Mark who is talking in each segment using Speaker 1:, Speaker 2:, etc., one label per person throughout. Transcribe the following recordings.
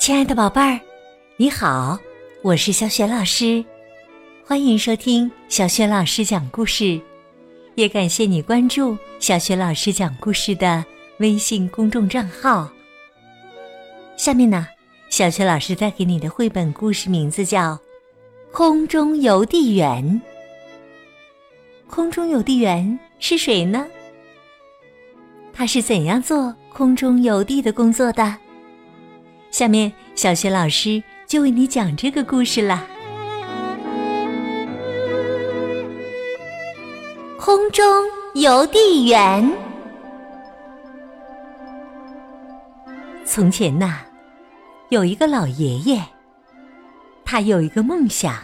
Speaker 1: 亲爱的宝贝儿，你好，我是小雪老师，欢迎收听小雪老师讲故事，也感谢你关注小雪老师讲故事的微信公众账号。下面呢，小雪老师带给你的绘本故事名字叫《空中邮递员》。空中邮递员是谁呢？他是怎样做空中邮递的工作的？下面，小雪老师就为你讲这个故事啦。空中邮递员。从前呐，有一个老爷爷，他有一个梦想，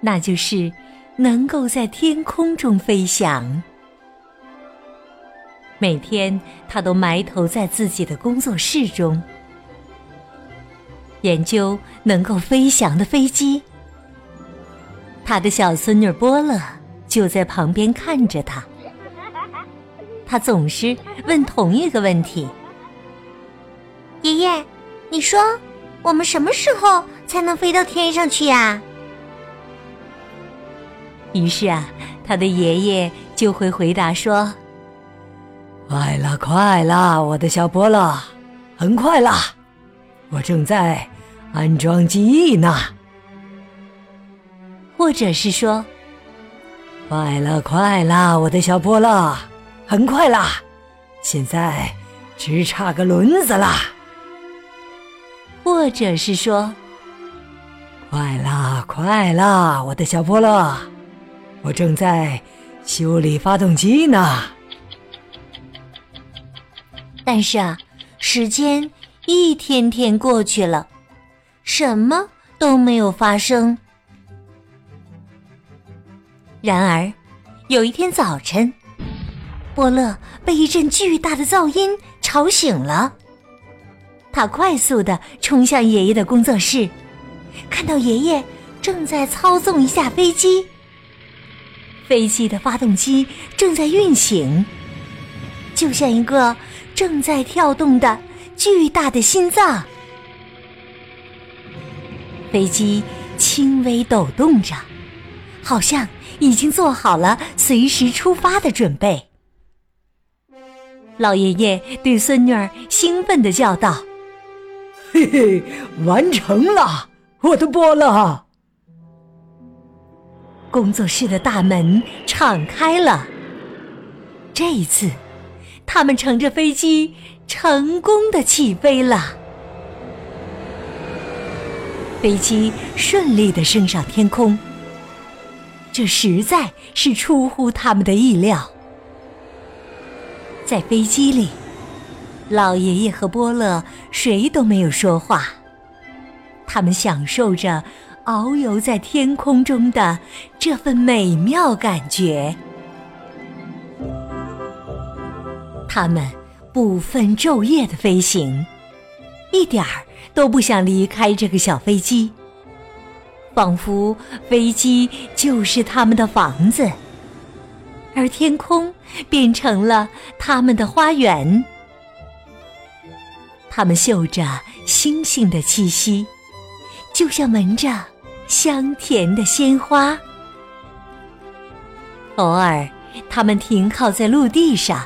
Speaker 1: 那就是能够在天空中飞翔。每天，他都埋头在自己的工作室中。研究能够飞翔的飞机，他的小孙女波乐就在旁边看着他。他总是问同一个问题：“
Speaker 2: 爷爷，你说我们什么时候才能飞到天上去呀？”
Speaker 1: 于是啊，他的爷爷就会回答说：“
Speaker 3: 快了，快了，我的小波乐，很快了，我正在。”安装机翼呢，
Speaker 1: 或者是说，
Speaker 3: 快了，快了，我的小波乐，很快啦，现在只差个轮子啦。
Speaker 1: 或者是说，
Speaker 3: 快啦，快啦，我的小波乐，我正在修理发动机呢。
Speaker 1: 但是啊，时间一天天过去了。什么都没有发生。然而，有一天早晨，伯乐被一阵巨大的噪音吵醒了。他快速的冲向爷爷的工作室，看到爷爷正在操纵一架飞机。飞机的发动机正在运行，就像一个正在跳动的巨大的心脏。飞机轻微抖动着，好像已经做好了随时出发的准备。老爷爷对孙女儿兴奋的叫道：“
Speaker 3: 嘿嘿，完成了，我的波乐！”
Speaker 1: 工作室的大门敞开了。这一次，他们乘着飞机成功的起飞了。飞机顺利的升上天空，这实在是出乎他们的意料。在飞机里，老爷爷和波乐谁都没有说话，他们享受着遨游在天空中的这份美妙感觉。他们不分昼夜的飞行，一点儿。都不想离开这个小飞机，仿佛飞机就是他们的房子，而天空变成了他们的花园。他们嗅着星星的气息，就像闻着香甜的鲜花。偶尔，他们停靠在陆地上，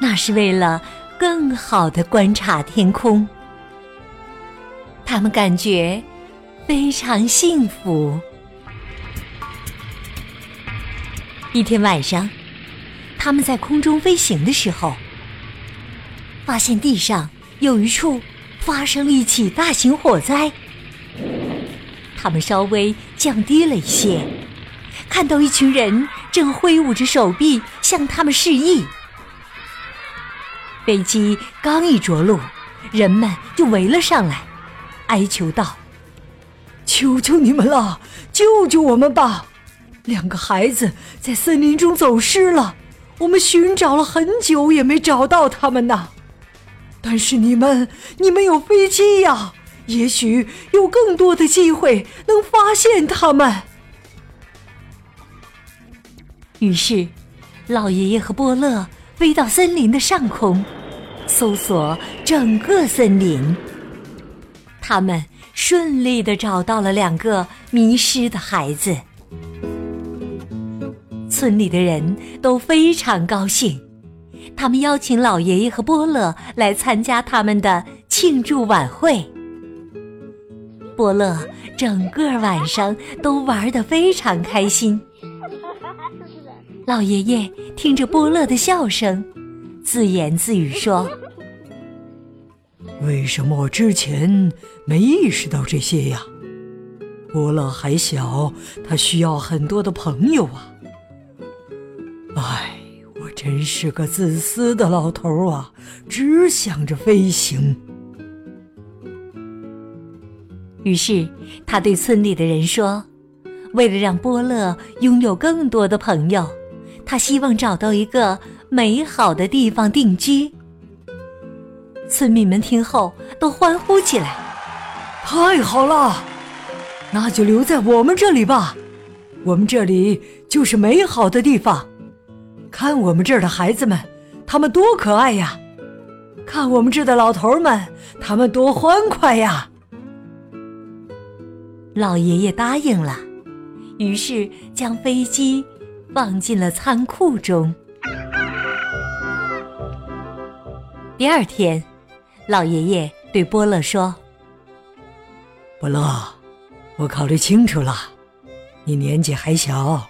Speaker 1: 那是为了更好的观察天空。他们感觉非常幸福。一天晚上，他们在空中飞行的时候，发现地上有一处发生了一起大型火灾。他们稍微降低了一些，看到一群人正挥舞着手臂向他们示意。飞机刚一着陆，人们就围了上来。哀求道：“
Speaker 3: 求求你们了，救救我们吧！两个孩子在森林中走失了，我们寻找了很久也没找到他们呢。但是你们，你们有飞机呀，也许有更多的机会能发现他们。”
Speaker 1: 于是，老爷爷和波乐飞到森林的上空，搜索整个森林。他们顺利的找到了两个迷失的孩子。村里的人都非常高兴，他们邀请老爷爷和波乐来参加他们的庆祝晚会。波乐整个晚上都玩得非常开心。老爷爷听着波乐的笑声，自言自语说：“
Speaker 3: 为什么我之前没意识到这些呀？波乐还小，他需要很多的朋友啊。”唉，我真是个自私的老头啊，只想着飞行。
Speaker 1: 于是他对村里的人说：“为了让波乐拥有更多的朋友，他希望找到一个美好的地方定居。”村民们听后都欢呼起来：“
Speaker 3: 太好了，那就留在我们这里吧，我们这里就是美好的地方。”看我们这儿的孩子们，他们多可爱呀！看我们这儿的老头们，他们多欢快呀！
Speaker 1: 老爷爷答应了，于是将飞机放进了仓库中。第二天，老爷爷对波乐说：“
Speaker 3: 波乐，我考虑清楚了，你年纪还小，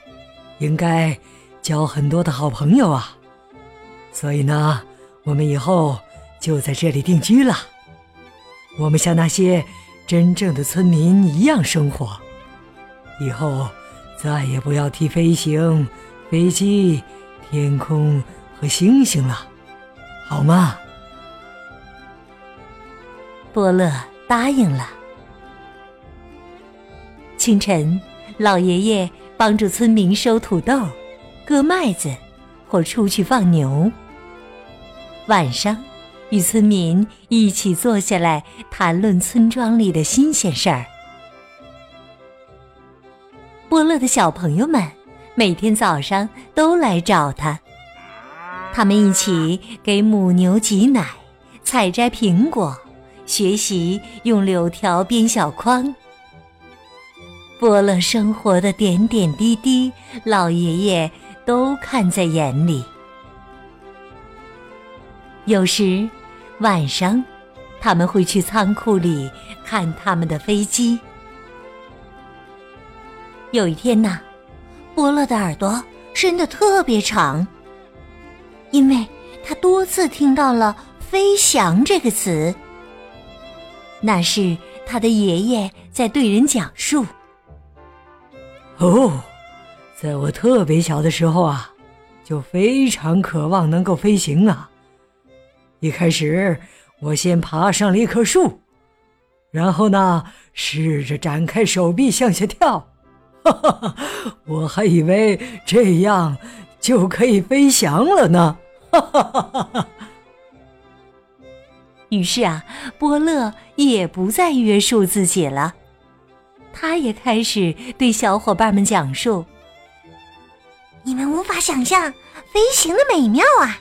Speaker 3: 应该……”交很多的好朋友啊，所以呢，我们以后就在这里定居了。我们像那些真正的村民一样生活，以后再也不要提飞行、飞机、天空和星星了，好吗？
Speaker 1: 波乐答应了。清晨，老爷爷帮助村民收土豆。割麦子，或出去放牛。晚上，与村民一起坐下来谈论村庄里的新鲜事儿。波乐的小朋友们每天早上都来找他，他们一起给母牛挤奶、采摘苹果、学习用柳条编小筐。伯乐生活的点点滴滴，老爷爷。都看在眼里。有时晚上，他们会去仓库里看他们的飞机。有一天呐，波乐的耳朵伸得特别长，因为他多次听到了“飞翔”这个词。那是他的爷爷在对人讲述。
Speaker 3: 哦。在我特别小的时候啊，就非常渴望能够飞行啊。一开始，我先爬上了一棵树，然后呢，试着展开手臂向下跳。哈哈哈，我还以为这样就可以飞翔了呢。哈哈哈哈
Speaker 1: 于是啊，波乐也不再约束自己了，他也开始对小伙伴们讲述。
Speaker 2: 你们无法想象飞行的美妙啊！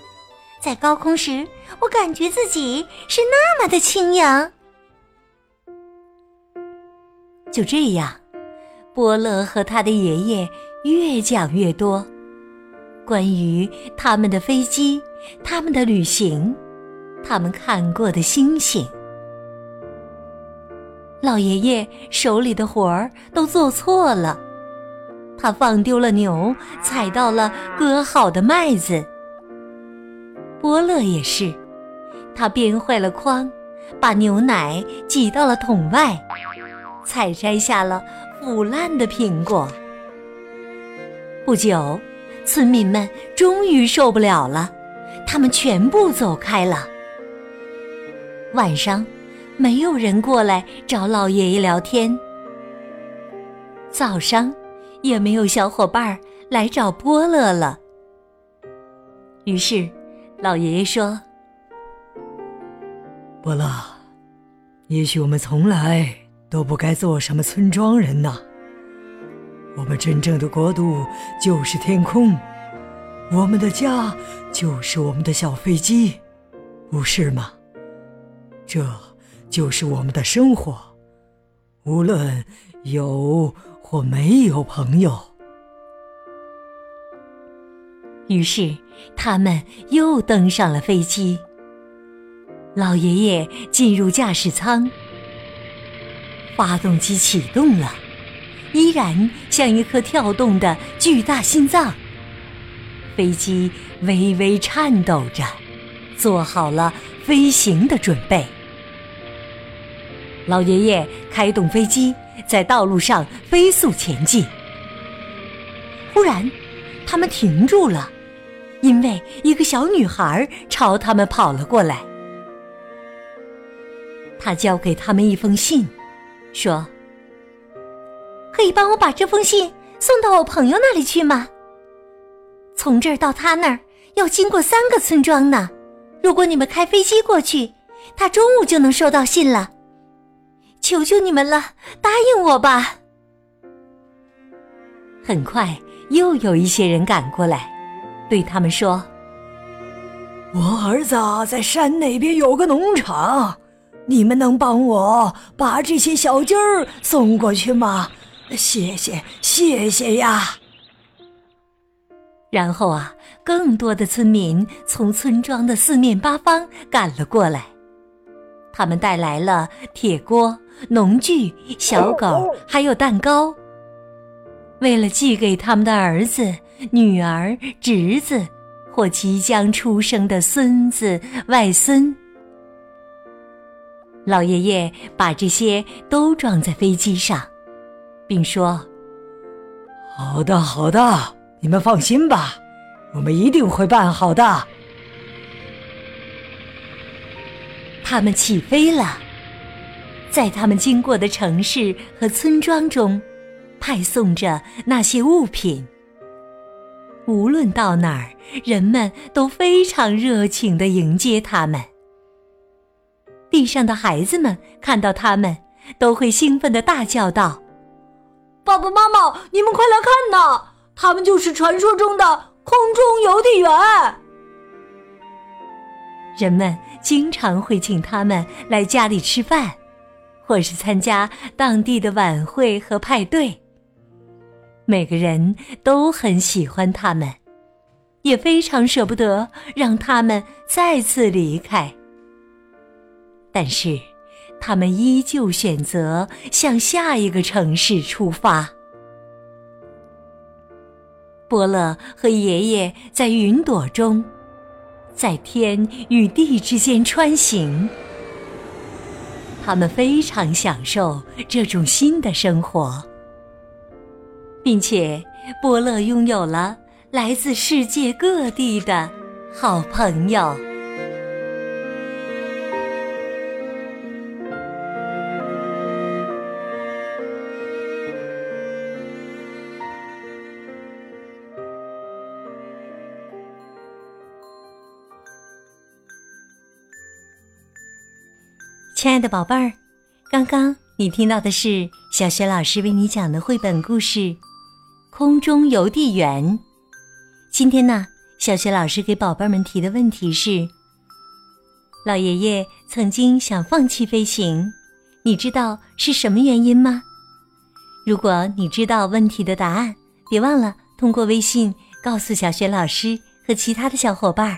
Speaker 2: 在高空时，我感觉自己是那么的轻盈。
Speaker 1: 就这样，波乐和他的爷爷越讲越多，关于他们的飞机、他们的旅行、他们看过的星星。老爷爷手里的活儿都做错了。他放丢了牛，踩到了割好的麦子。波乐也是，他编坏了筐，把牛奶挤到了桶外，采摘下了腐烂的苹果。不久，村民们终于受不了了，他们全部走开了。晚上，没有人过来找老爷爷聊天。早上。也没有小伙伴来找波乐了。于是，老爷爷说：“
Speaker 3: 波乐，也许我们从来都不该做什么村庄人呐。我们真正的国度就是天空，我们的家就是我们的小飞机，不是吗？这就是我们的生活，无论有或没有朋友。
Speaker 1: 于是，他们又登上了飞机。老爷爷进入驾驶舱，发动机启动了，依然像一颗跳动的巨大心脏。飞机微微颤抖着，做好了飞行的准备。老爷爷开动飞机，在道路上飞速前进。忽然，他们停住了，因为一个小女孩朝他们跑了过来。他交给他们一封信，说：“
Speaker 2: 可以帮我把这封信送到我朋友那里去吗？从这儿到他那儿要经过三个村庄呢。如果你们开飞机过去，他中午就能收到信了。求求你们了，答应我吧！”
Speaker 1: 很快，又有一些人赶过来，对他们说：“
Speaker 3: 我儿子在山那边有个农场。”你们能帮我把这些小鸡儿送过去吗？谢谢，谢谢呀！
Speaker 1: 然后啊，更多的村民从村庄的四面八方赶了过来，他们带来了铁锅、农具、小狗，还有蛋糕，为了寄给他们的儿子、女儿、侄子或即将出生的孙子、外孙。老爷爷把这些都装在飞机上，并说：“
Speaker 3: 好的，好的，你们放心吧，我们一定会办好的。”
Speaker 1: 他们起飞了，在他们经过的城市和村庄中，派送着那些物品。无论到哪儿，人们都非常热情的迎接他们。地上的孩子们看到他们，都会兴奋的大叫道：“
Speaker 3: 爸爸妈妈，你们快来看呐！他们就是传说中的空中邮递员。”
Speaker 1: 人们经常会请他们来家里吃饭，或是参加当地的晚会和派对。每个人都很喜欢他们，也非常舍不得让他们再次离开。但是，他们依旧选择向下一个城市出发。伯乐和爷爷在云朵中，在天与地之间穿行。他们非常享受这种新的生活，并且伯乐拥有了来自世界各地的好朋友。亲爱的宝贝儿，刚刚你听到的是小学老师为你讲的绘本故事《空中邮递员》。今天呢，小学老师给宝贝们提的问题是：老爷爷曾经想放弃飞行，你知道是什么原因吗？如果你知道问题的答案，别忘了通过微信告诉小学老师和其他的小伙伴。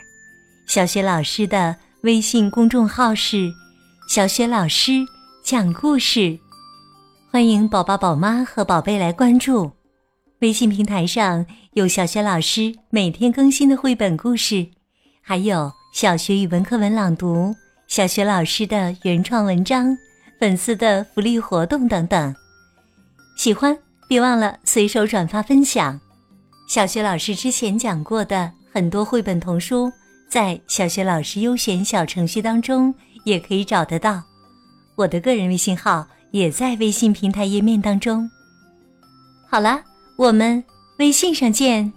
Speaker 1: 小学老师的微信公众号是。小雪老师讲故事，欢迎宝宝、宝妈和宝贝来关注。微信平台上有小雪老师每天更新的绘本故事，还有小学语文课文朗读、小学老师的原创文章、粉丝的福利活动等等。喜欢别忘了随手转发分享。小学老师之前讲过的很多绘本童书，在小学老师优选小程序当中。也可以找得到，我的个人微信号也在微信平台页面当中。好了，我们微信上见。